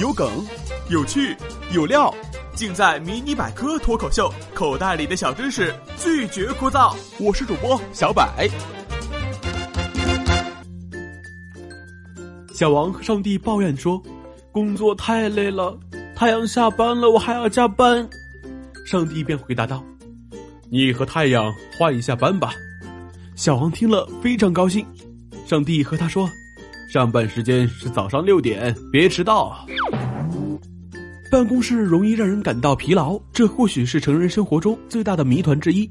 有梗，有趣，有料，尽在《迷你百科脱口秀》。口袋里的小知识，拒绝枯燥。我是主播小百。小王和上帝抱怨说：“工作太累了，太阳下班了，我还要加班。”上帝便回答道：“你和太阳换一下班吧。”小王听了非常高兴。上帝和他说。上班时间是早上六点，别迟到。办公室容易让人感到疲劳，这或许是成人生活中最大的谜团之一。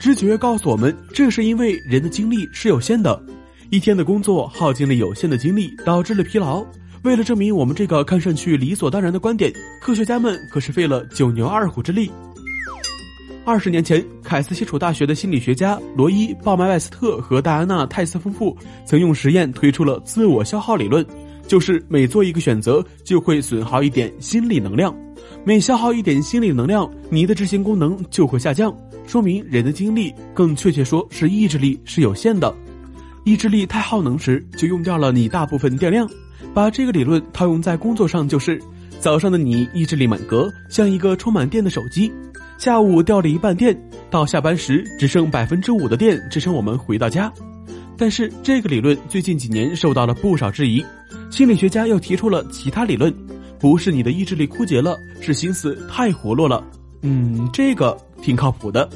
直觉告诉我们，这是因为人的精力是有限的，一天的工作耗尽了有限的精力，导致了疲劳。为了证明我们这个看上去理所当然的观点，科学家们可是费了九牛二虎之力。二十年前，凯斯西楚大学的心理学家罗伊·鲍麦外斯特和戴安娜·泰斯夫妇曾用实验推出了自我消耗理论，就是每做一个选择就会损耗一点心理能量，每消耗一点心理能量，你的执行功能就会下降，说明人的精力，更确切说是意志力是有限的，意志力太耗能时就用掉了你大部分电量。把这个理论套用在工作上，就是早上的你意志力满格，像一个充满电的手机。下午掉了一半电，到下班时只剩百分之五的电支撑我们回到家。但是这个理论最近几年受到了不少质疑，心理学家又提出了其他理论，不是你的意志力枯竭了，是心思太活络了。嗯，这个挺靠谱的。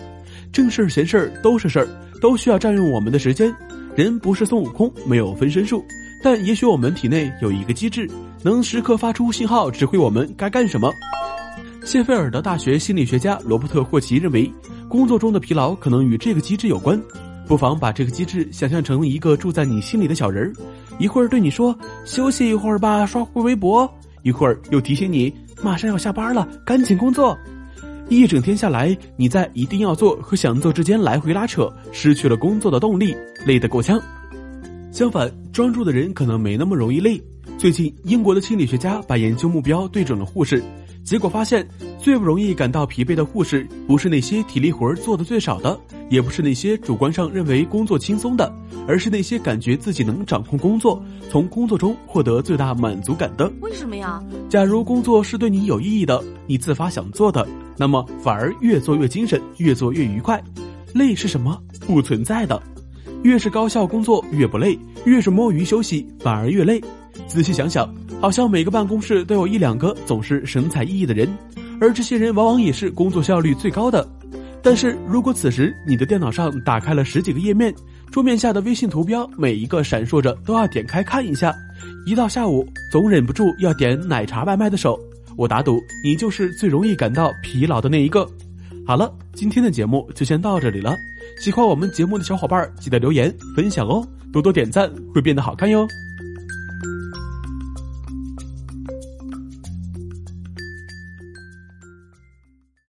正事儿闲事儿都是事儿，都需要占用我们的时间。人不是孙悟空，没有分身术，但也许我们体内有一个机制，能时刻发出信号，指挥我们该干什么。谢菲尔德大学心理学家罗伯特·霍奇认为，工作中的疲劳可能与这个机制有关。不妨把这个机制想象成一个住在你心里的小人儿，一会儿对你说“休息一会儿吧，刷会微博”，一会儿又提醒你马上要下班了，赶紧工作。一整天下来，你在一定要做和想做之间来回拉扯，失去了工作的动力，累得够呛。相反，专注的人可能没那么容易累。最近，英国的心理学家把研究目标对准了护士。结果发现，最不容易感到疲惫的护士，不是那些体力活做的最少的，也不是那些主观上认为工作轻松的，而是那些感觉自己能掌控工作，从工作中获得最大满足感的。为什么呀？假如工作是对你有意义的，你自发想做的，那么反而越做越精神，越做越愉快。累是什么？不存在的。越是高效工作越不累，越是摸鱼休息反而越累。仔细想想。好像每个办公室都有一两个总是神采奕奕的人，而这些人往往也是工作效率最高的。但是如果此时你的电脑上打开了十几个页面，桌面下的微信图标每一个闪烁着都要点开看一下，一到下午总忍不住要点奶茶外卖的手，我打赌你就是最容易感到疲劳的那一个。好了，今天的节目就先到这里了。喜欢我们节目的小伙伴记得留言分享哦，多多点赞会变得好看哟。